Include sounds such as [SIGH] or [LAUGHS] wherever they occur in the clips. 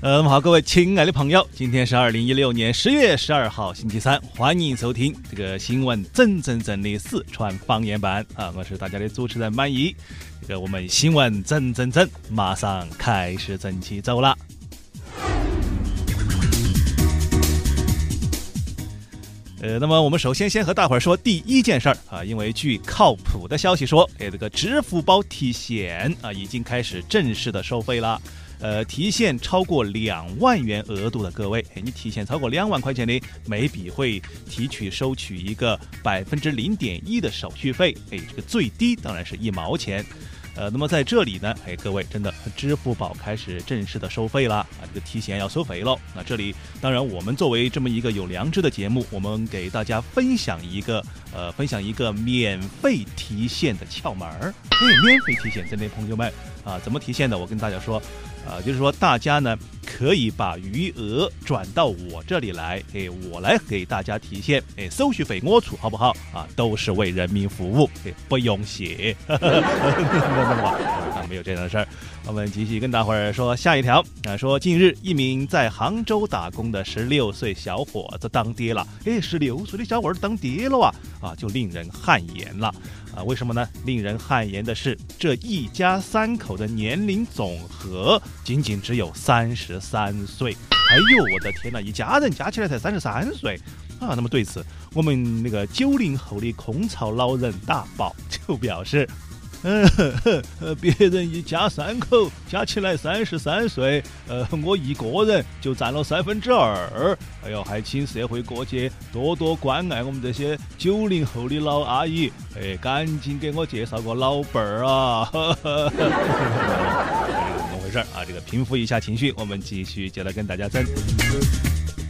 呃，那么好，各位亲爱的朋友，今天是二零一六年十月十二号，星期三，欢迎收听这个新闻真真正的四川方言版啊！我是大家的主持人满意。这个我们新闻真真正马上开始正起走了。呃，那么我们首先先和大伙儿说第一件事儿啊，因为据靠谱的消息说，哎，这个支付宝提现啊已经开始正式的收费了。呃，提现超过两万元额度的各位，哎，你提现超过两万块钱的，每笔会提取收取一个百分之零点一的手续费，哎，这个最低当然是一毛钱。呃，那么在这里呢，哎，各位真的，支付宝开始正式的收费了啊，这个提现要收费喽。那这里当然，我们作为这么一个有良知的节目，我们给大家分享一个，呃，分享一个免费提现的窍门儿。哎，免费提现，这类朋友们啊，怎么提现的？我跟大家说。啊，就是说大家呢可以把余额转到我这里来，哎，我来给大家提现，哎，手续费我出，好不好？啊，都是为人民服务，哎，不用谢。[LAUGHS] 没有这样的事儿。我们继续跟大伙儿说下一条啊，说近日一名在杭州打工的十六岁小伙子当爹了，哎，十六岁的小伙儿当爹了啊，啊，就令人汗颜了。啊，为什么呢？令人汗颜的是，这一家三口的年龄总和仅仅只有三十三岁。哎呦，我的天哪！一家人加起来才三十三岁啊！那么对此，我们那个九零后的空巢老人大宝就表示。嗯，呃，别人一家三口加起来三十三岁，呃，我一个人就占了三分之二。哎呦，还请社会各界多多关爱我们这些九零后的老阿姨，哎，赶紧给我介绍个老伴儿啊！[LAUGHS] [LAUGHS] 怎么回事啊？这个平复一下情绪，我们继续接着跟大家争。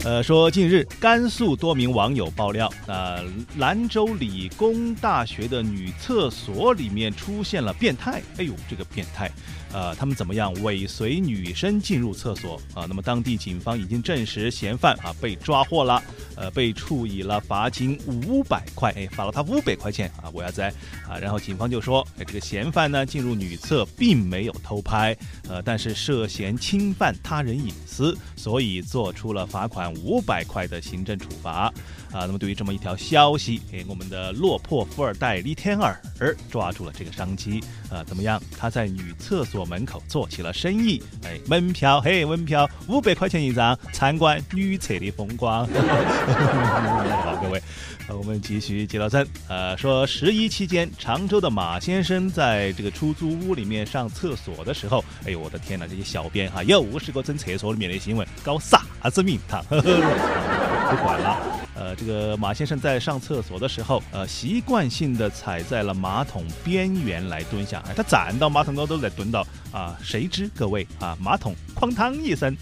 呃，说近日甘肃多名网友爆料，啊，兰州理工大学的女厕所里面出现了变态。哎呦，这个变态！呃，他们怎么样尾随女生进入厕所啊？那么当地警方已经证实嫌犯啊被抓获了，呃，被处以了罚金五百块，哎，罚了他五百块钱啊！我要在啊，然后警方就说，哎，这个嫌犯呢进入女厕并没有偷拍，呃，但是涉嫌侵犯他人隐私，所以做出了罚款五百块的行政处罚。啊，那么对于这么一条消息，哎，我们的落魄富二代李天儿抓住了这个商机，啊，怎么样？他在女厕所门口做起了生意，哎，门票，嘿，门票五百块钱一张，参观女厕的风光。[LAUGHS] 好，各位，我们继续接到真，呃，说十一期间，常州的马先生在这个出租屋里面上厕所的时候，哎呦，我的天哪，这些小编哈，又是个整厕所里面的新闻，搞啥子名堂？[LAUGHS] 不管了。呃，这个马先生在上厕所的时候，呃，习惯性的踩在了马桶边缘来蹲下。哎，他站到马桶高头来蹲到啊，谁知各位啊，马桶哐当一声。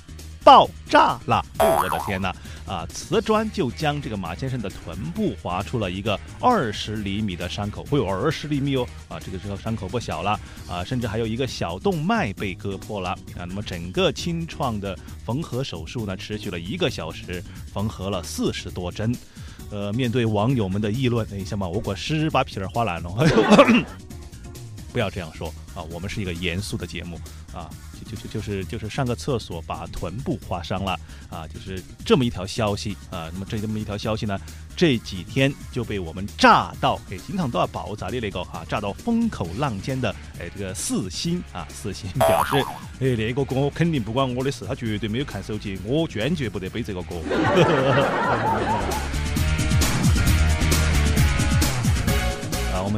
爆炸了！我的天哪！啊，瓷砖就将这个马先生的臀部划出了一个二十厘米的伤口，会有二十厘米哦！啊，这个时候伤口不小了啊，甚至还有一个小动脉被割破了啊。那么整个清创的缝合手术呢，持续了一个小时，缝合了四十多针。呃，面对网友们的议论，等一下嘛，我果实把皮儿划烂了。[LAUGHS] 不要这样说啊，我们是一个严肃的节目啊。就就就就是就是上个厕所把臀部划伤了啊，就是这么一条消息啊。那么这这么一条消息呢，这几天就被我们炸到，哎，经常都要爆炸的那个哈，炸到风口浪尖的哎这个四星啊，四星表示，哎那个歌肯定不关我的事，他绝对没有看手机，我坚决不得背这个歌。[LAUGHS]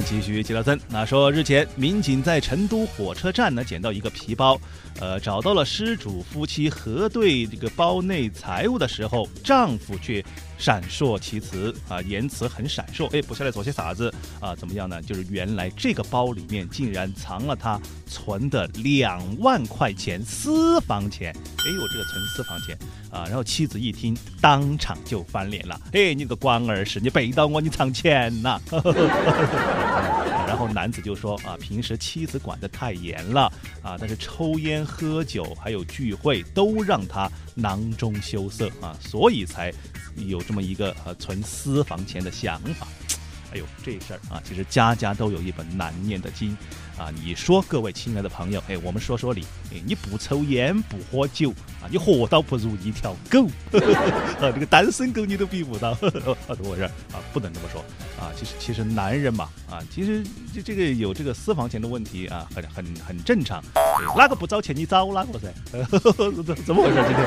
继续接到森，那说日前民警在成都火车站呢捡到一个皮包，呃，找到了失主夫妻核对这个包内财物的时候，丈夫却。闪烁其词啊，言辞很闪烁。哎，不晓得做些啥子啊？怎么样呢？就是原来这个包里面竟然藏了他存的两万块钱私房钱。哎呦，这个存私房钱啊！然后妻子一听，当场就翻脸了。哎，你个官儿是，你背到我，你藏钱呐！[LAUGHS] 然后男子就说啊，平时妻子管得太严了啊，但是抽烟喝酒还有聚会都让他囊中羞涩啊，所以才有这么一个呃存私房钱的想法。哎呦，这事儿啊，其实家家都有一本难念的经啊。你说，各位亲爱的朋友，哎，我们说说你，哎，你不抽烟不喝酒啊，你活倒不如一条狗 [LAUGHS] 啊！这个单身狗你都比不到，[LAUGHS] 怎么回事啊？不能这么说啊。其实，其实男人嘛，啊，其实这这个有这个私房钱的问题啊，很很很正常。哪个不找钱，你找哪个噻？[LAUGHS] 怎怎么回事？今天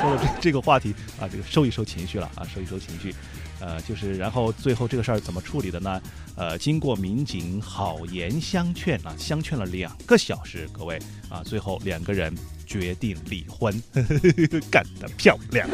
说了这这个话题啊，这个收一收情绪了啊，收一收情绪。呃，就是然后最后这个事儿怎么处理的呢？呃，经过民警好言相劝啊，相劝了两个小时，各位啊，最后两个人决定离婚，[LAUGHS] 干得漂亮！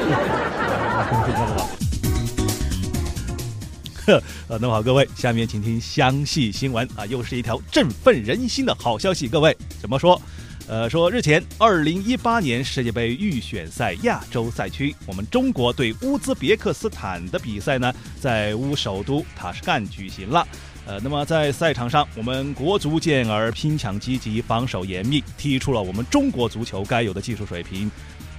呵，[LAUGHS] 呃，那么好，各位，下面请听详细新闻啊，又是一条振奋人心的好消息，各位怎么说？呃，说日前，二零一八年世界杯预选赛亚洲赛区，我们中国对乌兹别克斯坦的比赛呢，在乌首都塔什干举行了。呃，那么在赛场上，我们国足健儿拼抢积极，防守严密，踢出了我们中国足球该有的技术水平。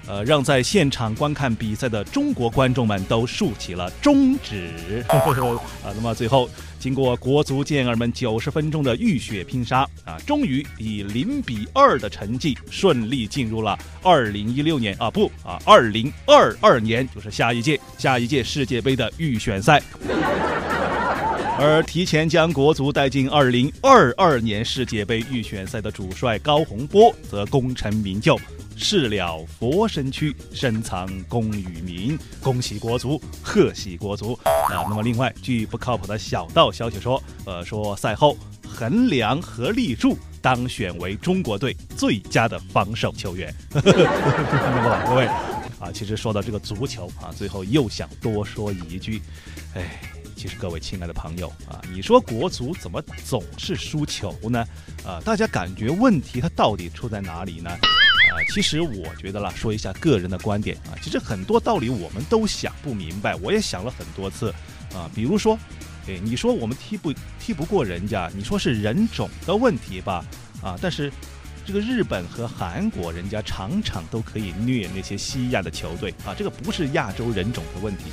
呃，让在现场观看比赛的中国观众们都竖起了中指。[LAUGHS] 啊，那么最后，经过国足健儿们九十分钟的浴血拼杀，啊，终于以零比二的成绩顺利进入了二零一六年啊不啊二零二二年，就是下一届下一届世界杯的预选赛。[LAUGHS] 而提前将国足带进二零二二年世界杯预选赛的主帅高洪波则功成名就。事了佛身躯，深藏功与名。恭喜国足，贺喜国足啊！那么，另外，据不靠谱的小道消息说，呃，说赛后横梁和立柱当选为中国队最佳的防守球员。[LAUGHS] 各位啊，其实说到这个足球啊，最后又想多说一句，哎，其实各位亲爱的朋友啊，你说国足怎么总是输球呢？啊，大家感觉问题它到底出在哪里呢？啊，其实我觉得啦，说一下个人的观点啊，其实很多道理我们都想不明白，我也想了很多次啊。比如说，哎，你说我们踢不踢不过人家，你说是人种的问题吧？啊，但是这个日本和韩国人家场场都可以虐那些西亚的球队啊，这个不是亚洲人种的问题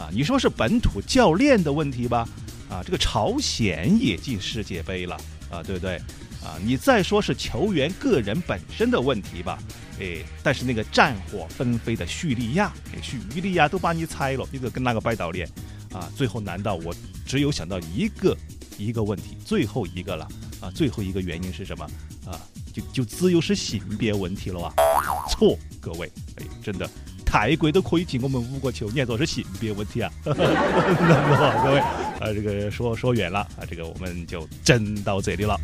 啊。你说是本土教练的问题吧？啊，这个朝鲜也进世界杯了啊，对不对？啊，你再说是球员个人本身的问题吧，哎，但是那个战火纷飞的叙利亚，叙利亚都把你拆了，一个跟那个拜倒脸，啊，最后难道我只有想到一个一个问题，最后一个了，啊，最后一个原因是什么？啊，就就只有是性别问题了吧？错，各位，哎，真的，泰国都可以进我们五个球，你还说是性别问题啊？[LAUGHS] 那么各位，啊，这个说说远了，啊，这个我们就整到这里了。